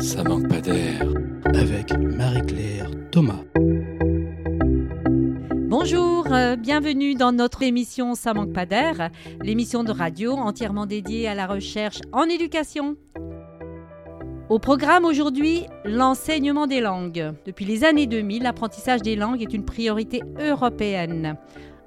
Ça manque pas d'air. Avec Marie-Claire Thomas. Bonjour, euh, bienvenue dans notre émission Ça manque pas d'air, l'émission de radio entièrement dédiée à la recherche en éducation. Au programme aujourd'hui, l'enseignement des langues. Depuis les années 2000, l'apprentissage des langues est une priorité européenne.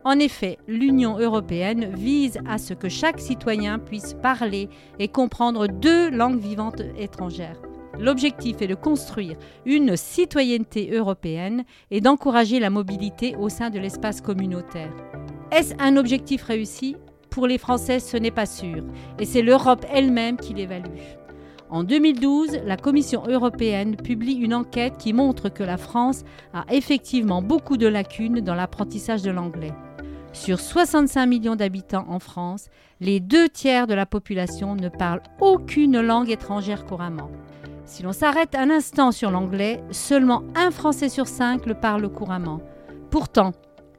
En effet, l'Union européenne vise à ce que chaque citoyen puisse parler et comprendre deux langues vivantes étrangères. L'objectif est de construire une citoyenneté européenne et d'encourager la mobilité au sein de l'espace communautaire. Est-ce un objectif réussi? Pour les Français, ce n'est pas sûr, et c'est l'Europe elle-même qui l'évalue. En 2012, la Commission européenne publie une enquête qui montre que la France a effectivement beaucoup de lacunes dans l'apprentissage de l'anglais. Sur 65 millions d'habitants en France, les deux tiers de la population ne parlent aucune langue étrangère couramment. Si l'on s'arrête un instant sur l'anglais, seulement un Français sur cinq le parle couramment. Pourtant,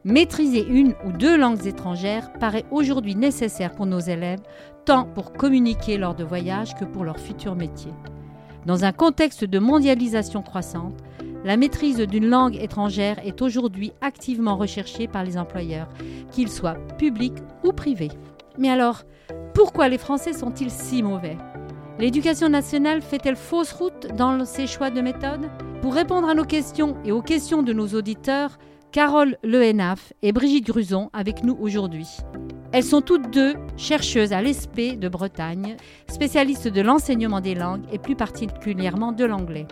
maîtriser une ou deux langues étrangères paraît aujourd'hui nécessaire pour nos élèves, tant pour communiquer lors de voyages que pour leur futur métier. Dans un contexte de mondialisation croissante, la maîtrise d'une langue étrangère est aujourd'hui activement recherchée par les employeurs, qu'ils soient publics ou privés. Mais alors, pourquoi les Français sont-ils si mauvais? L'éducation nationale fait-elle fausse route dans ses choix de méthode? Pour répondre à nos questions et aux questions de nos auditeurs, Carole Lehenaf et Brigitte Gruson avec nous aujourd'hui. Elles sont toutes deux chercheuses à l'ESP de Bretagne, spécialistes de l'enseignement des langues et plus particulièrement de l'anglais.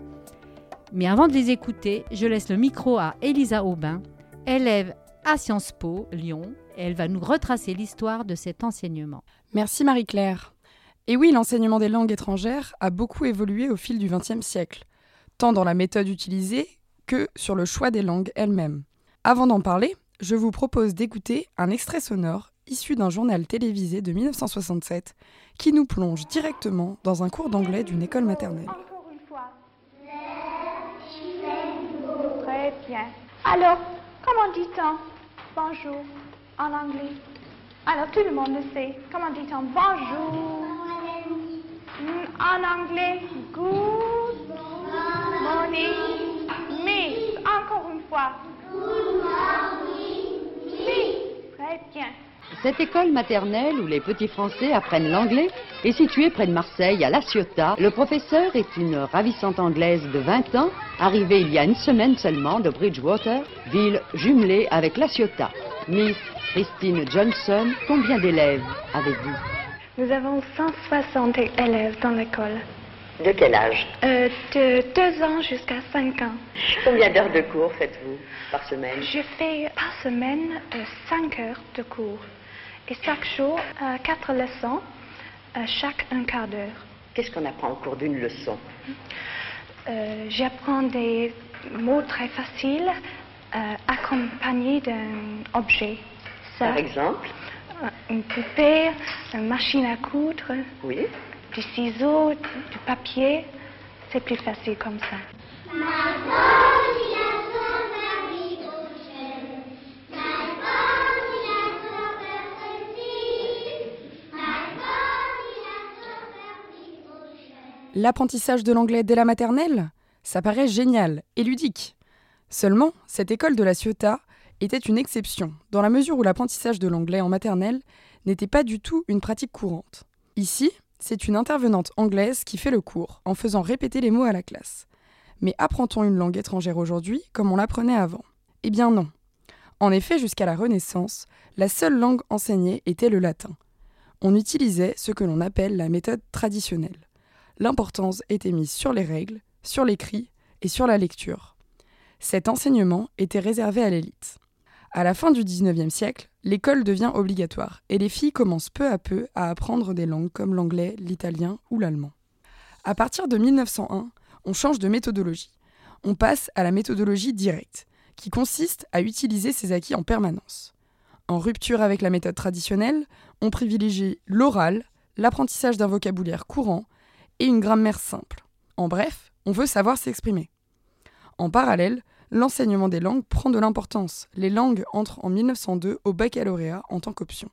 Mais avant de les écouter, je laisse le micro à Elisa Aubin, élève à Sciences Po Lyon, elle va nous retracer l'histoire de cet enseignement. Merci Marie-Claire. Et oui, l'enseignement des langues étrangères a beaucoup évolué au fil du XXe siècle, tant dans la méthode utilisée que sur le choix des langues elles-mêmes. Avant d'en parler, je vous propose d'écouter un extrait sonore issu d'un journal télévisé de 1967 qui nous plonge directement dans un cours d'anglais d'une école maternelle. Alors, comment dit-on bonjour en anglais? Alors, tout le monde le sait. Comment dit-on bonjour? En anglais, good morning. Mais, encore une fois. Good morning. très bien. Cette école maternelle où les petits Français apprennent l'anglais est située près de Marseille, à La Ciotat. Le professeur est une ravissante Anglaise de 20 ans, arrivée il y a une semaine seulement de Bridgewater, ville jumelée avec La Ciotat. Miss Christine Johnson, combien d'élèves avez-vous? Nous avons 160 élèves dans l'école. De quel âge euh, De 2 ans jusqu'à 5 ans. Combien d'heures de cours faites-vous par semaine Je fais par semaine 5 euh, heures de cours. Et chaque jour, euh, quatre leçons, euh, chaque un quart d'heure. Qu'est-ce qu'on apprend au cours d'une leçon euh, J'apprends des mots très faciles accompagnés d'un objet. Par exemple Une poupée, une machine à coudre, oui. du ciseau, du papier. C'est plus facile comme ça. L'apprentissage de l'anglais dès la maternelle Ça paraît génial et ludique. Seulement, cette école de la Ciotat était une exception, dans la mesure où l'apprentissage de l'anglais en maternelle n'était pas du tout une pratique courante. Ici, c'est une intervenante anglaise qui fait le cours, en faisant répéter les mots à la classe. Mais apprend-on une langue étrangère aujourd'hui comme on l'apprenait avant? Eh bien non. En effet, jusqu'à la Renaissance, la seule langue enseignée était le latin. On utilisait ce que l'on appelle la méthode traditionnelle l'importance était mise sur les règles, sur l'écrit et sur la lecture. Cet enseignement était réservé à l'élite. À la fin du XIXe siècle, l'école devient obligatoire et les filles commencent peu à peu à apprendre des langues comme l'anglais, l'italien ou l'allemand. À partir de 1901, on change de méthodologie. On passe à la méthodologie directe, qui consiste à utiliser ses acquis en permanence. En rupture avec la méthode traditionnelle, on privilégie l'oral, l'apprentissage d'un vocabulaire courant et une grammaire simple. En bref, on veut savoir s'exprimer. En parallèle, l'enseignement des langues prend de l'importance. Les langues entrent en 1902 au baccalauréat en tant qu'option.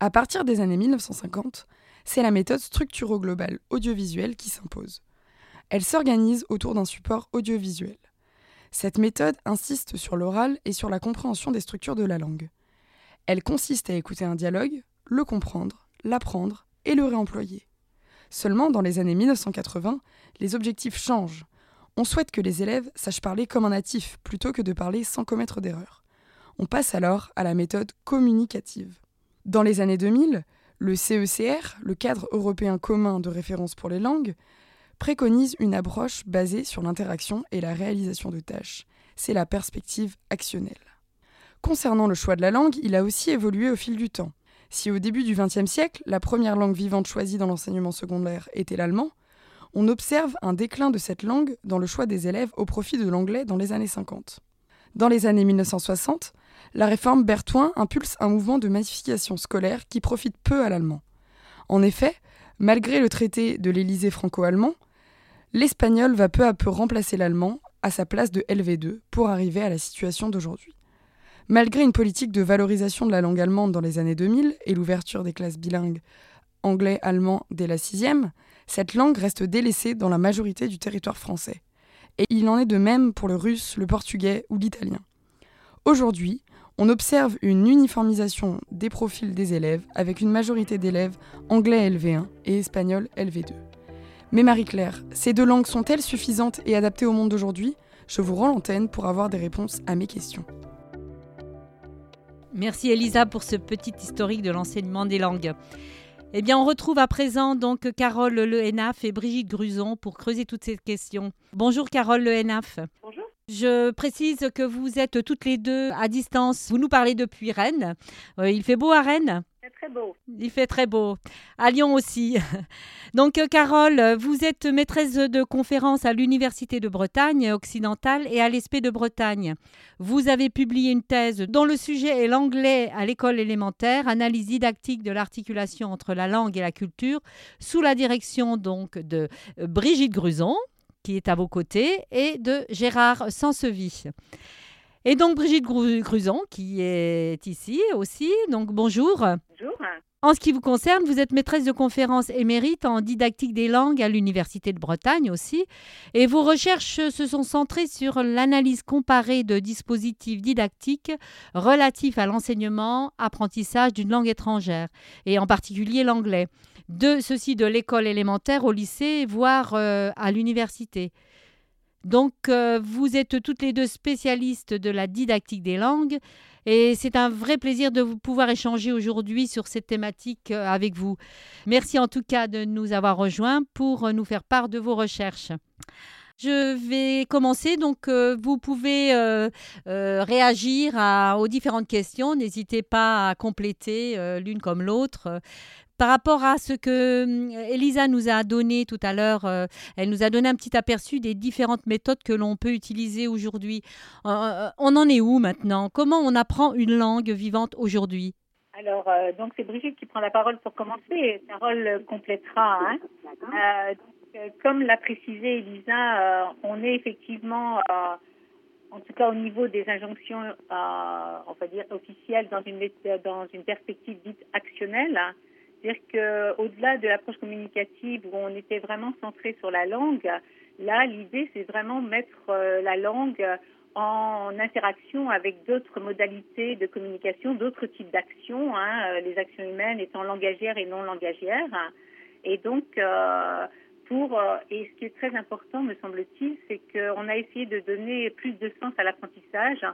À partir des années 1950, c'est la méthode structuro-globale audiovisuelle qui s'impose. Elle s'organise autour d'un support audiovisuel. Cette méthode insiste sur l'oral et sur la compréhension des structures de la langue. Elle consiste à écouter un dialogue, le comprendre, l'apprendre et le réemployer. Seulement, dans les années 1980, les objectifs changent. On souhaite que les élèves sachent parler comme un natif plutôt que de parler sans commettre d'erreur. On passe alors à la méthode communicative. Dans les années 2000, le CECR, le cadre européen commun de référence pour les langues, préconise une approche basée sur l'interaction et la réalisation de tâches. C'est la perspective actionnelle. Concernant le choix de la langue, il a aussi évolué au fil du temps. Si au début du XXe siècle, la première langue vivante choisie dans l'enseignement secondaire était l'allemand, on observe un déclin de cette langue dans le choix des élèves au profit de l'anglais dans les années 50. Dans les années 1960, la réforme Berthoin impulse un mouvement de massification scolaire qui profite peu à l'allemand. En effet, malgré le traité de l'Élysée franco-allemand, l'espagnol va peu à peu remplacer l'allemand à sa place de LV2 pour arriver à la situation d'aujourd'hui. Malgré une politique de valorisation de la langue allemande dans les années 2000 et l'ouverture des classes bilingues anglais-allemand dès la sixième, cette langue reste délaissée dans la majorité du territoire français. Et il en est de même pour le russe, le portugais ou l'italien. Aujourd'hui, on observe une uniformisation des profils des élèves avec une majorité d'élèves anglais LV1 et espagnol LV2. Mais Marie-Claire, ces deux langues sont-elles suffisantes et adaptées au monde d'aujourd'hui? Je vous rends l'antenne pour avoir des réponses à mes questions. Merci Elisa pour ce petit historique de l'enseignement des langues. Eh bien, on retrouve à présent donc Carole Lehenaf et Brigitte Gruson pour creuser toutes ces questions. Bonjour Carole Lehenaf. Bonjour. Je précise que vous êtes toutes les deux à distance. Vous nous parlez depuis Rennes. Euh, il fait beau à Rennes? Il fait très beau. À Lyon aussi. Donc, euh, Carole, vous êtes maîtresse de conférence à l'Université de Bretagne occidentale et à l'ESP de Bretagne. Vous avez publié une thèse dont le sujet est l'anglais à l'école élémentaire, analyse didactique de l'articulation entre la langue et la culture, sous la direction donc de euh, Brigitte Gruson, qui est à vos côtés, et de Gérard Sansevy. Et donc Brigitte Gruson, qui est ici aussi. Donc bonjour. En ce qui vous concerne, vous êtes maîtresse de conférences émérite en didactique des langues à l'Université de Bretagne aussi. Et vos recherches se sont centrées sur l'analyse comparée de dispositifs didactiques relatifs à l'enseignement, apprentissage d'une langue étrangère, et en particulier l'anglais. De ceci de l'école élémentaire au lycée, voire euh, à l'université. Donc, euh, vous êtes toutes les deux spécialistes de la didactique des langues et c'est un vrai plaisir de pouvoir échanger aujourd'hui sur cette thématique euh, avec vous. Merci en tout cas de nous avoir rejoints pour euh, nous faire part de vos recherches. Je vais commencer, donc vous pouvez réagir aux différentes questions. N'hésitez pas à compléter l'une comme l'autre. Par rapport à ce que hum, Elisa nous a donné tout à l'heure, euh, elle nous a donné un petit aperçu des différentes méthodes que l'on peut utiliser aujourd'hui. Euh, euh, on en est où maintenant? Comment on apprend une langue vivante aujourd'hui? Alors, donc c'est Brigitte qui prend la parole pour commencer Carole complétera. Hein. comme l'a précisé Elisa, on est effectivement, en tout cas au niveau des injonctions, on va dire officielles, dans une, dans une perspective dite actionnelle. C'est-à-dire qu'au-delà de l'approche communicative où on était vraiment centré sur la langue, là, l'idée, c'est vraiment mettre euh, la langue en interaction avec d'autres modalités de communication, d'autres types d'actions, hein, euh, les actions humaines étant langagières et non langagières. Et donc, euh, pour, et ce qui est très important, me semble-t-il, c'est qu'on a essayé de donner plus de sens à l'apprentissage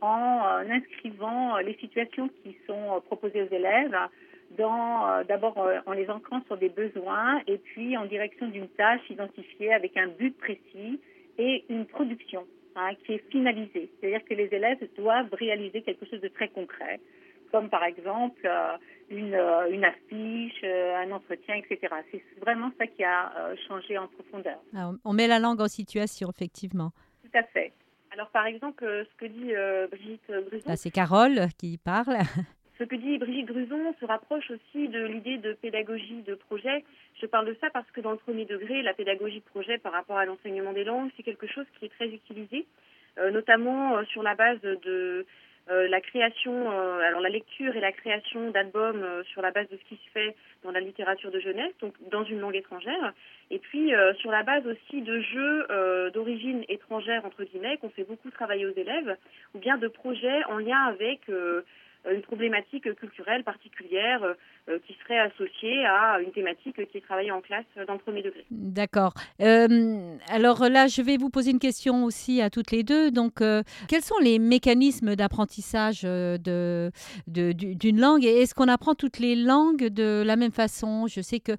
en inscrivant les situations qui sont proposées aux élèves euh, d'abord euh, en les ancrant sur des besoins et puis en direction d'une tâche identifiée avec un but précis et une production hein, qui est finalisée. C'est-à-dire que les élèves doivent réaliser quelque chose de très concret, comme par exemple euh, une, une, affiche, un entretien, etc. C'est vraiment ça qui a changé en profondeur. Ah, on met la langue en situation, effectivement. Tout à fait. Alors, par exemple, ce que dit Brigitte Brisson. c'est Carole qui parle. Ce que dit Brigitte Gruson se rapproche aussi de l'idée de pédagogie de projet. Je parle de ça parce que dans le premier degré, la pédagogie de projet par rapport à l'enseignement des langues, c'est quelque chose qui est très utilisé, euh, notamment euh, sur la base de la création, alors la lecture et la création d'albums sur la base de ce qui se fait dans la littérature de jeunesse, donc dans une langue étrangère, et puis sur la base aussi de jeux d'origine étrangère entre guillemets qu'on fait beaucoup travailler aux élèves, ou bien de projets en lien avec une problématique culturelle particulière euh, qui serait associée à une thématique qui est travaillée en classe dans le premier degré. D'accord. Euh, alors là, je vais vous poser une question aussi à toutes les deux. Donc, euh, quels sont les mécanismes d'apprentissage de, d'une langue? Et est-ce qu'on apprend toutes les langues de la même façon? Je sais que,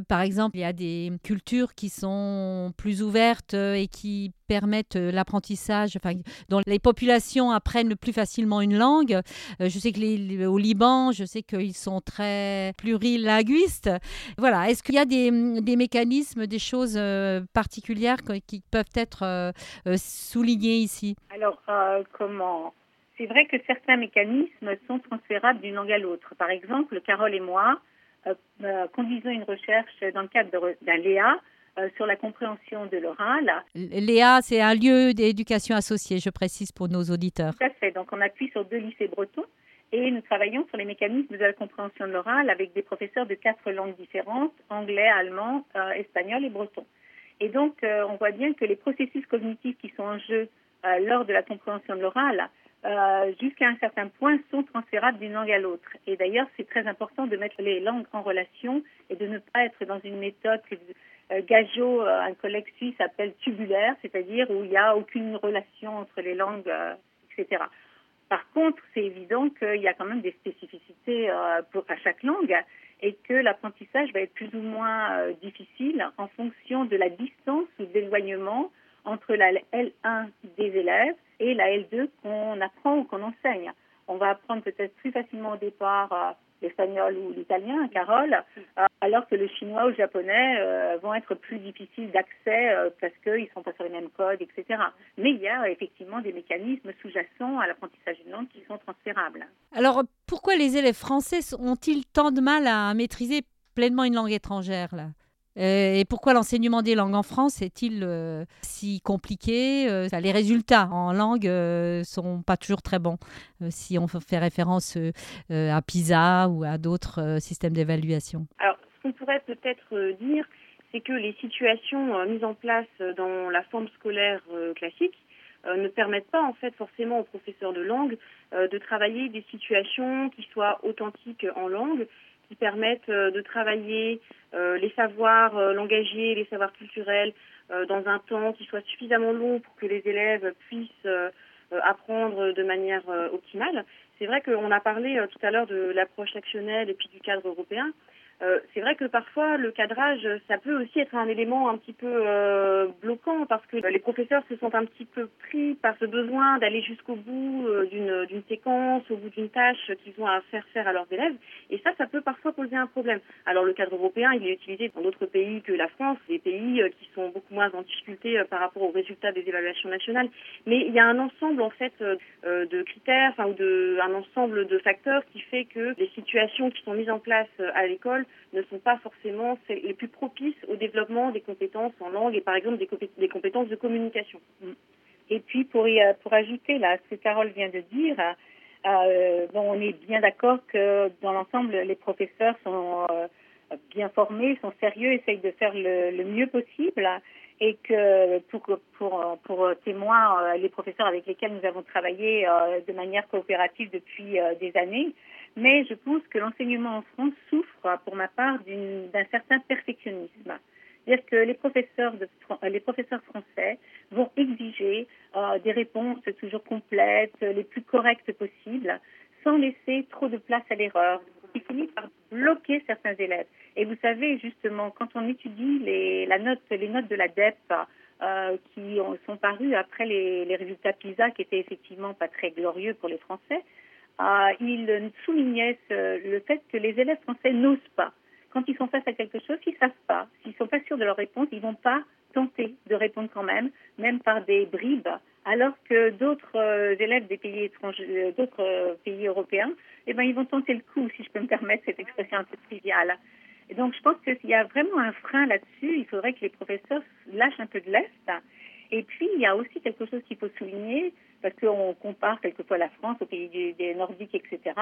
par exemple, il y a des cultures qui sont plus ouvertes et qui permettent l'apprentissage, enfin, dont les populations apprennent plus facilement une langue. je sais que au Liban, je sais qu'ils sont très plurilinguiste. Voilà, est-ce qu'il y a des, mécanismes, des choses euh, particulières qui peuvent être euh, euh, soulignées ici? Alors, comment? C'est vrai que certains mécanismes sont transférables d'une langue à l'autre. Par exemple, Carole et moi conduisons une recherche dans le cadre d'un Léa sur la compréhension de l'oral. Léa, c'est un lieu d'éducation associée, je précise pour nos auditeurs. Tout à fait. Donc, on appuie sur deux lycées bretons et nous travaillons sur les mécanismes de la compréhension de l'oral avec des professeurs de quatre langues différentes, anglais, allemand, euh, espagnol et breton. Et donc, euh, on voit bien que les processus cognitifs qui sont en jeu euh, lors de la compréhension de l'oral, jusqu'à un certain point, sont transférables d'une langue à l'autre. Et d'ailleurs, c'est très important de mettre les langues en relation et de ne pas être dans une méthode que Gageot, un collègue suisse, appelle tubulaire, c'est-à-dire où il n'y a aucune relation entre les langues, etc. Par contre, c'est évident qu'il y a quand même des spécificités euh, pour, à chaque langue et que l'apprentissage va être plus ou moins euh, difficile en fonction de la distance ou de l'éloignement entre la L1 des élèves et la L2 qu'on apprend ou qu'on enseigne. On va apprendre peut-être plus facilement au départ euh, l'espagnol ou l'italien, Carole, euh, alors que le chinois ou le japonais euh, vont être plus difficiles d'accès euh, parce qu'ils ne sont pas sur les mêmes codes, etc. Mais il y a effectivement des mécanismes sous-jacents à l'apprentissage d'une langue qui sont transférables. Alors, pourquoi les élèves français ont-ils tant de mal à maîtriser pleinement une langue étrangère là? Et pourquoi l'enseignement des langues en France est-il euh, si compliqué euh, Les résultats en langue ne sont pas toujours très bons. si on fait référence à PISA ou à d'autres systèmes d'évaluation. Alors, ce qu'on pourrait peut-être dire, c'est que les situations mises en place dans la forme scolaire classique ne permettent pas en fait forcément aux professeurs de langue de travailler des situations qui soient authentiques en langue permettent euh, de travailler euh, les savoirs euh, langagiers, les savoirs culturels dans un temps qui soit suffisamment long pour que les élèves puissent apprendre de manière optimale. C'est vrai qu'on a parlé tout à l'heure de l'approche actionnelle et puis du cadre européen. C'est vrai que parfois le cadrage, ça peut aussi être un élément un petit peu bloquant parce que les professeurs se sont un petit peu pris par ce besoin d'aller jusqu'au bout d'une séquence, au bout d'une tâche qu'ils ont à faire faire à leurs élèves. Et ça, ça peut parfois poser un problème. Alors le cadre européen, il est utilisé dans d'autres pays que la France, des pays qui sont beaucoup moins en difficulté par rapport aux résultats des évaluations nationales. Mais il y a un ensemble en fait de critères, enfin ou de un ensemble de facteurs qui fait que les situations qui sont mises en place à l'école ne sont pas forcément les plus propices au développement des compétences en langue et par exemple des, compétences de communication. Et puis pour, pour ajouter là ce que Carole vient de dire, euh, bon, on est bien d'accord que dans l'ensemble les professeurs sont euh, bien formés, sont sérieux, essayent de faire le, mieux possible et que pour, pour, pour témoins, euh, les professeurs avec lesquels nous avons travaillé de manière coopérative depuis des années, mais je pense que l'enseignement en France souffre, pour ma part, d'un certain perfectionnisme. C'est-à-dire que les professeurs, de, les professeurs français vont exiger euh, des réponses toujours complètes, les plus correctes possibles, sans laisser trop de place à l'erreur, qui finit par bloquer certains élèves. Et vous savez, justement, quand on étudie les, la note, les notes de la DEP euh, qui sont parues après les, les résultats PISA, qui étaient effectivement pas très glorieux pour les Français, ah, il soulignait le fait que les élèves français n'osent pas. Quand ils sont face à quelque chose qu'ils ne savent pas, s'ils ne sont pas sûrs de leur réponse, ils ne vont pas tenter de répondre quand même, même par des bribes, alors que d'autres euh, élèves des pays étrangers, euh, d'autres euh, pays européens, eh ben, ils vont tenter le coup, si je peux me permettre cette expression un peu triviale. Et donc, je pense qu'il y a vraiment un frein là-dessus. Il faudrait que les professeurs lâchent un peu de l'est. Et puis, il y a aussi quelque chose qu'il faut souligner, parce qu'on compare quelquefois la France aux pays des Nordiques, etc.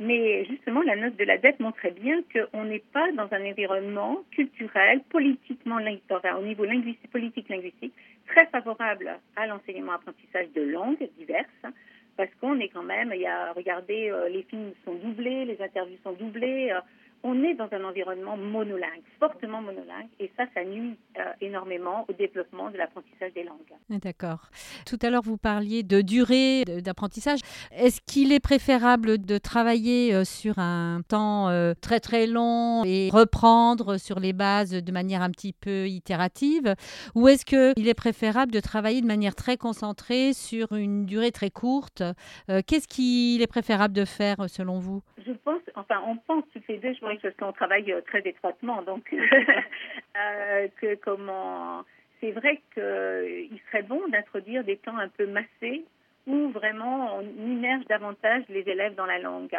Mais justement, la note de la dette montrait bien qu'on n'est pas dans un environnement culturel, politiquement, au niveau linguistique, politique linguistique, très favorable à l'enseignement-apprentissage de langues diverses, parce qu'on est quand même, il y a, regardez, euh, les films sont doublés, les interviews sont doublées, euh, on est dans un environnement monolingue, fortement monolingue, et ça, ça nuit euh, énormément au développement de l'apprentissage des langues. D'accord. Tout à l'heure, vous parliez de durée d'apprentissage. Est-ce qu'il est préférable de travailler euh, sur un temps euh, très très long et reprendre sur les bases de manière un petit peu itérative, ou est-ce qu'il est préférable de travailler de manière très concentrée sur une durée très courte? Qu'est-ce qu'il est préférable de faire selon vous? Je pense, enfin, on pense toutes les deux. Je parce qu'on travaille euh, très étroitement. Donc, euh, que comment c'est vrai qu'il euh, serait bon d'introduire des temps un peu massés où vraiment on immerge davantage les élèves dans la langue.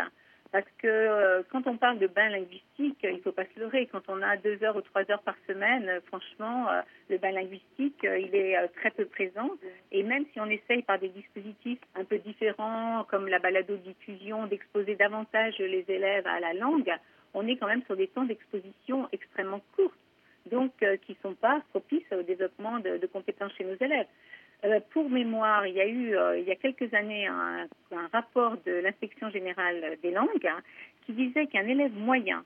Parce que quand on parle de bain linguistique, il ne faut pas se leurrer. Quand on a deux heures ou trois heures par semaine, franchement, le bain linguistique, il est très peu présent. Et même si on essaye par des dispositifs un peu différents, comme la balado-diffusion, d'exposer davantage les élèves à la langue, on est quand même sur des temps d'exposition extrêmement courts, donc euh, qui ne sont pas propices au développement de, compétences chez nos élèves. Euh, pour mémoire, il y a eu euh, il y a quelques années un, rapport de l'inspection générale des langues hein, qui disait qu'un élève moyen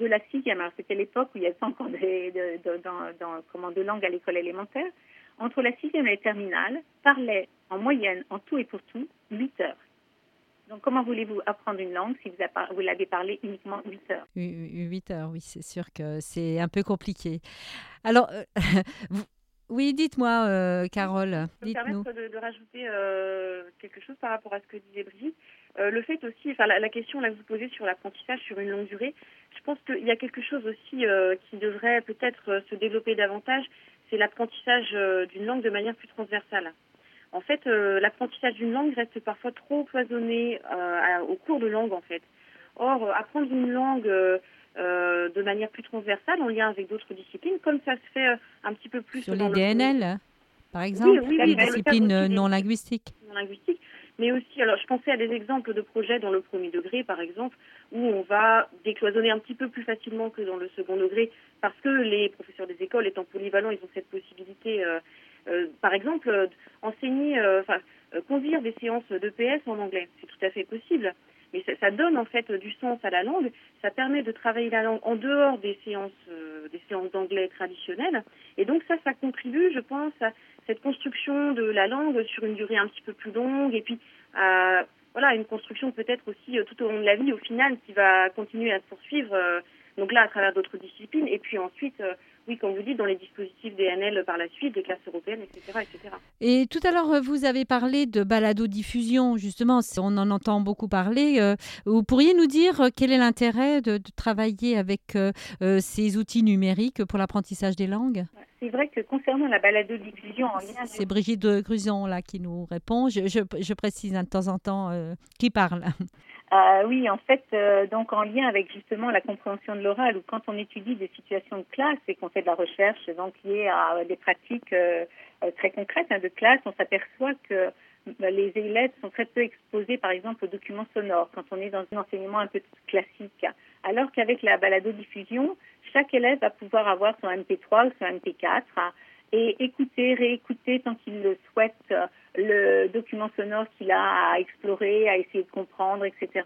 de la sixième, alors c'était l'époque où il y avait encore de, dans, de langue à l'école élémentaire, entre la sixième et la terminale, parlait en moyenne, en tout et pour tout, 8 heures. Donc, comment voulez-vous apprendre une langue si vous, l'avez parlé uniquement 8 heures? 8 heures, oui, c'est sûr que c'est un peu compliqué. Alors, euh, oui, dites-moi, euh, Carole. Je peux me permettre de, rajouter euh, quelque chose par rapport à ce que disait Brigitte? le fait aussi, enfin, la, question là que vous posez sur l'apprentissage sur une longue durée, je pense qu'il y a quelque chose aussi qui devrait peut-être se développer davantage, c'est l'apprentissage d'une langue de manière plus transversale. En fait, euh, l'apprentissage d'une langue reste parfois trop cloisonné euh, au cours de langue, en fait. Or, euh, apprendre une langue de manière plus transversale, en lien avec d'autres disciplines, comme ça se fait un petit peu plus... Sur les DNL, par exemple, les disciplines non linguistiques. Non linguistiques. Mais aussi, alors je pensais à des exemples de projets dans le premier degré, par exemple, où on va décloisonner un petit peu plus facilement que dans le second degré, parce que les professeurs des écoles, étant polyvalents, ils ont cette possibilité par exemple, euh, enseigner, euh, enfin, conduire des séances d'EPS en anglais, c'est tout à fait possible. Mais ça, donne en fait du sens à la langue. Ça permet de travailler la langue en dehors des séances, des séances d'anglais traditionnelles. Et donc ça, ça contribue, je pense, à cette construction de la langue sur une durée un petit peu plus longue. Et puis à voilà, une construction peut-être aussi tout au long de la vie, au final, qui va continuer à se poursuivre. donc là, à travers d'autres disciplines. Et puis ensuite oui, comme vous dites, dans les dispositifs DNL par la suite, des classes européennes, etc. etc. Et tout à l'heure, vous avez parlé de balado-diffusion, justement, on en entend beaucoup parler. Euh, vous pourriez nous dire euh, quel est l'intérêt de, travailler avec euh, ces outils numériques pour l'apprentissage des langues? C'est vrai que concernant la balado-diffusion en lien... C'est Brigitte Gruson là qui nous répond. Je, je, précise de temps en temps qui parle. Euh, oui, en fait, euh, donc en lien avec justement la compréhension de l'oral, ou quand on étudie des situations de classe et qu'on fait de la recherche donc liée à des pratiques euh, très concrètes hein, de classe, on s'aperçoit que bah, les élèves sont très peu exposés, par exemple, aux documents sonores quand on est dans un enseignement un peu classique. Alors qu'avec la balado-diffusion, chaque élève va pouvoir avoir son MP3 ou son MP4 et écouter, réécouter tant qu'il le souhaite le document sonore qu'il a à explorer, à essayer de comprendre, etc.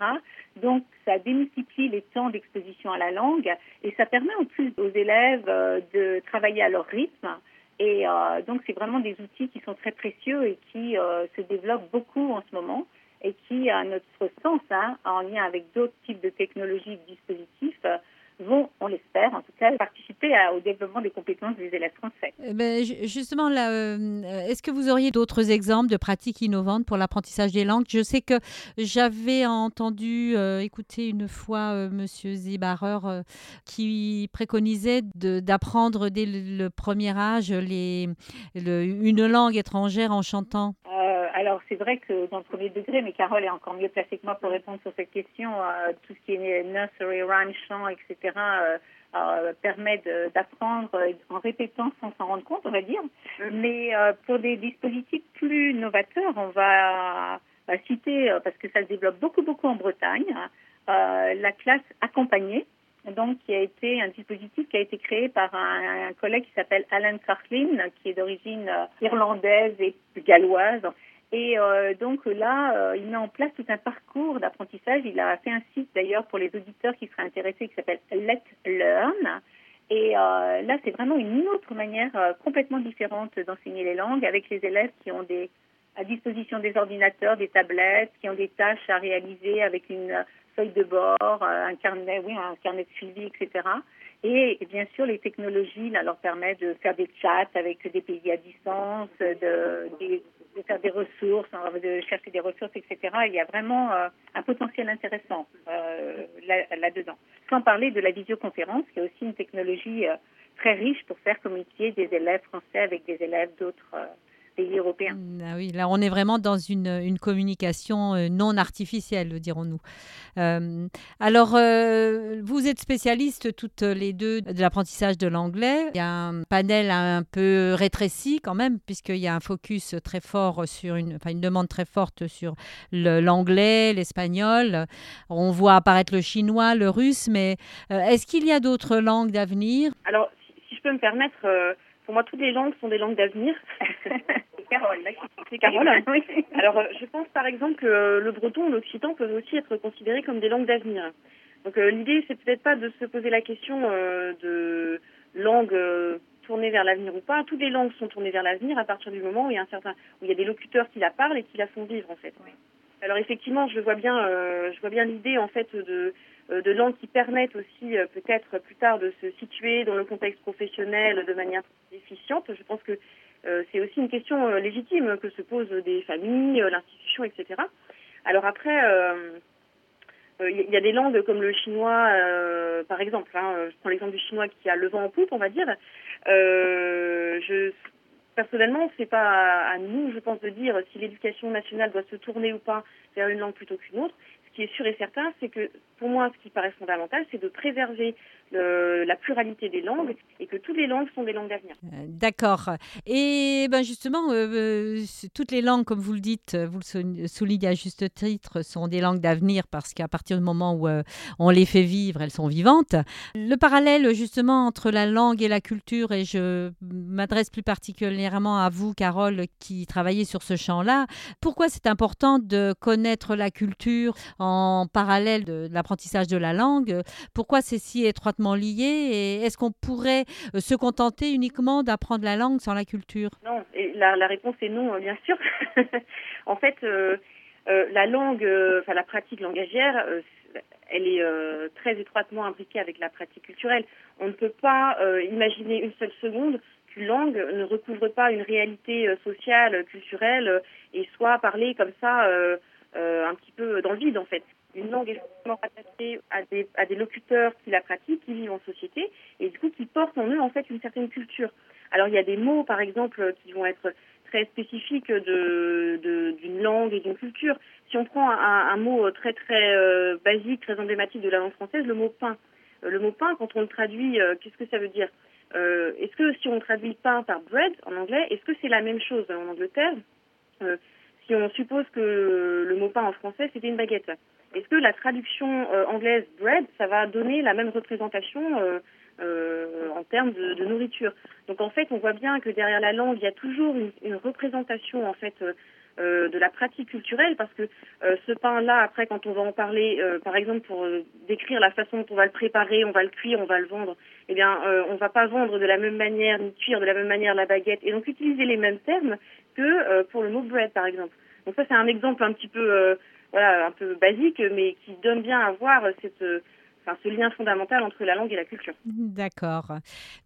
Donc, ça démultiplie les temps d'exposition à la langue et ça permet en plus aux élèves euh, de travailler à leur rythme. Et euh, donc, c'est vraiment des outils qui sont très précieux et qui euh, se développent beaucoup en ce moment et qui, à notre sens, hein, en lien avec d'autres types de technologies de dispositifs, vont, on l'espère en tout cas, participer au développement des compétences des élèves français. Eh ben, justement, là, euh, est-ce que vous auriez d'autres exemples de pratiques innovantes pour l'apprentissage des langues? Je sais que j'avais entendu euh, écouter une fois euh, Monsieur Zibarer qui préconisait d'apprendre dès le, premier âge les, une langue étrangère en chantant alors c'est vrai que dans le premier degré, mais Carole est encore mieux placée que moi pour répondre sur cette question. Euh, tout ce qui est nursery rhyme, chant, etc. permet d'apprendre en répétant sans s'en rendre compte, on va dire. Mm. Mais pour des dispositifs plus novateurs, on va, citer, parce que ça se développe beaucoup, beaucoup en Bretagne, la classe accompagnée donc qui a été un dispositif qui a été créé par un, collègue qui s'appelle Alan Sarklin, qui est d'origine euh, irlandaise et galloise. Et euh, donc là, euh, il met en place tout un parcours d'apprentissage. Il a fait un site d'ailleurs pour les auditeurs qui seraient intéressés qui s'appelle Let Learn. Et là, c'est vraiment une autre manière complètement différente d'enseigner les langues avec les élèves qui ont des à disposition des ordinateurs, des tablettes, qui ont des tâches à réaliser avec une feuille de bord, euh, un carnet, oui, un carnet de suivi, etc. Et, bien sûr, les technologies là, leur permettent de faire des chats avec des pays à distance, de, faire des ressources, hein, de chercher des ressources, etc. Il y a vraiment euh, un potentiel intéressant euh, là-dedans. Sans parler de la visioconférence, qui est aussi une technologie très riche pour faire communiquer des élèves français avec des élèves d'autres européens. Mm, ah oui, là on est vraiment dans une, une communication euh, non artificielle, dirons-nous. Euh, alors, euh, vous êtes spécialistes toutes les deux de l'apprentissage de l'anglais. Il y a un panel un peu rétréci quand même, puisqu'il y a un focus très fort sur une, enfin, une demande très forte sur l'anglais, l'espagnol. On voit apparaître le chinois, le russe, mais est-ce qu'il y a d'autres langues d'avenir? Alors, si, je peux me permettre, pour moi, toutes les langues sont des langues d'avenir. Carole. C'est Carole. oui. Alors, euh, je pense par exemple que euh, le breton ou l'occitan peuvent aussi être considérés comme des langues d'avenir. Donc, euh, l'idée, c'est peut-être pas de se poser la question de langue tournée vers l'avenir ou pas. Toutes les langues sont tournées vers l'avenir à partir du moment où il y a un certain, où il y a des locuteurs qui la parlent et qui la font vivre en fait. Alors effectivement, je vois bien, je vois bien l'idée en fait de de langues qui permettent aussi peut-être plus tard de se situer dans le contexte professionnel de manière efficiente. Je pense que c'est aussi une question euh, légitime que se posent des familles, euh, l'institution, etc. Alors après, il y a des langues comme le chinois, par exemple. Hein, je prends l'exemple du chinois qui a le vent en poupe, on va dire. je, personnellement, c'est pas à nous, je pense, de dire si l'éducation nationale doit se tourner ou pas vers une langue plutôt qu'une autre. Ce qui est sûr et certain, c'est que pour moi, ce qui paraît fondamental, c'est de préserver la pluralité des langues et que toutes les langues sont des langues d'avenir. Euh, d'accord. Et ben justement, euh, euh, toutes les langues, comme vous le dites, vous le soulignez à juste titre, sont des langues d'avenir parce qu'à partir du moment où on les fait vivre, elles sont vivantes. Le parallèle justement entre la langue et la culture, et je m'adresse plus particulièrement à vous, Carole, qui travaillez sur ce champ-là, pourquoi c'est important de connaître la culture en parallèle de l'apprentissage de la langue? Pourquoi c'est si étroitement liés et est-ce qu'on pourrait euh, se contenter uniquement d'apprendre la langue sans la culture? Non, la, réponse est non, euh, bien sûr. en fait, euh, la langue, enfin la pratique langagière, elle est très étroitement imbriquée avec la pratique culturelle. On ne peut pas imaginer une seule seconde qu'une langue ne recouvre pas une réalité sociale, culturelle et soit parlée comme ça un petit peu dans le vide en fait une langue extrêmement attachée à des, à des locuteurs qui la pratiquent, qui vivent en société, et du coup qui portent en eux en fait une certaine culture. Alors il y a des mots par exemple qui vont être très spécifiques de, d'une langue et d'une culture. Si on prend un, mot très très euh, basique, très emblématique de la langue française, le mot pain. Euh, le mot pain, quand on le traduit, euh, qu'est-ce que ça veut dire? Est-ce que si on traduit pain par bread en anglais, est-ce que c'est la même chose? En Angleterre Si on suppose que le mot pain en français c'était une baguette, est-ce que la traduction euh, anglaise bread, ça va donner la même représentation euh, euh, en termes de, nourriture? Donc en fait, on voit bien que derrière la langue, il y a toujours une, représentation en fait de la pratique culturelle, parce que ce pain-là, après, quand on va en parler, par exemple, pour décrire la façon dont on va le préparer, on va le cuire, on va le vendre, eh bien, on va pas vendre de la même manière, ni cuire de la même manière la baguette, et donc utiliser les mêmes termes que pour le mot bread, par exemple. Donc ça, c'est un exemple un petit peu voilà, un peu basique, mais qui donne bien à voir cette, enfin, ce lien fondamental entre la langue et la culture. D'accord.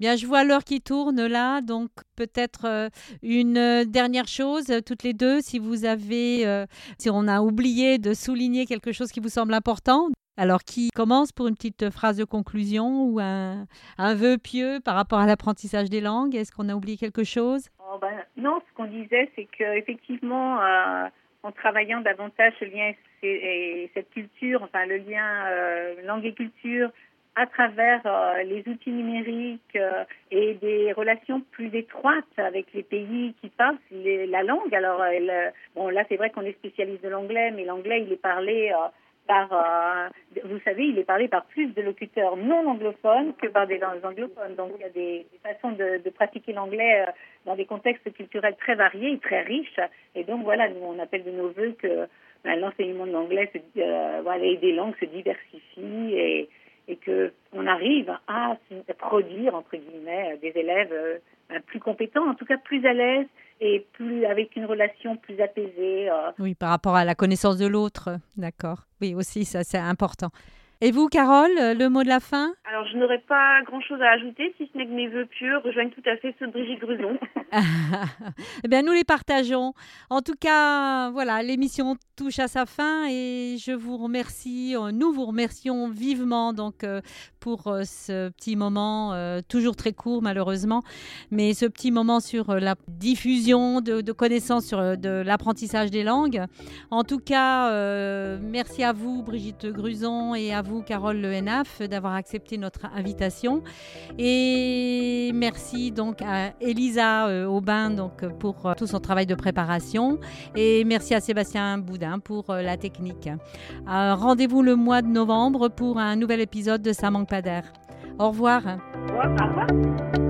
Bien, je vois l'heure qui tourne là, donc peut-être euh, une dernière chose, toutes les deux, si vous avez, euh, si on a oublié de souligner quelque chose qui vous semble important. Alors, qui commence pour une petite phrase de conclusion ou un, un vœu pieux par rapport à l'apprentissage des langues? Est-ce qu'on a oublié quelque chose? Oh, ben, Non, ce qu'on disait, c'est qu'effectivement, euh, en travaillant davantage ce lien et cette culture, enfin le lien euh, langue et culture, à travers euh, les outils numériques euh, et des relations plus étroites avec les pays qui parlent la langue. Alors, bon, là, c'est vrai qu'on est spécialiste de l'anglais, mais l'anglais, il est parlé par, vous savez, il est parlé par plus de locuteurs non anglophones que par des anglophones. Donc, il y a des, façons de, pratiquer l'anglais dans des contextes culturels très variés et très riches. Et donc, voilà, nous, on appelle de nos voeux que l'enseignement de l'anglais voilà, et des langues se diversifie et et qu'on arrive à produire, entre guillemets, des élèves euh, plus compétents, en tout cas plus à l'aise et plus avec une relation plus apaisée. Euh. Oui, par rapport à la connaissance de l'autre, d'accord. Oui, aussi, ça c'est important. Et vous, Carole, le mot de la fin? Alors, je n'aurais pas grand-chose à ajouter, si ce n'est que mes voeux pieux rejoignent tout à fait ceux de Brigitte Gruson. eh bien, nous les partageons. En tout cas, voilà, l'émission touche à sa fin et je vous remercie, euh, nous vous remercions vivement donc euh, pour euh, ce petit moment, toujours très court malheureusement, mais ce petit moment sur la diffusion de, connaissances sur l'apprentissage des langues. En tout cas, merci à vous, Brigitte Gruson, et à vous Carole Le d'avoir accepté notre invitation. Et merci donc à Elisa Aubin donc, pour tout son travail de préparation. Et merci à Sébastien Boudin pour euh, la technique. Rendez-vous le mois de novembre pour un nouvel épisode de Ça manque pas. Au revoir. Au revoir.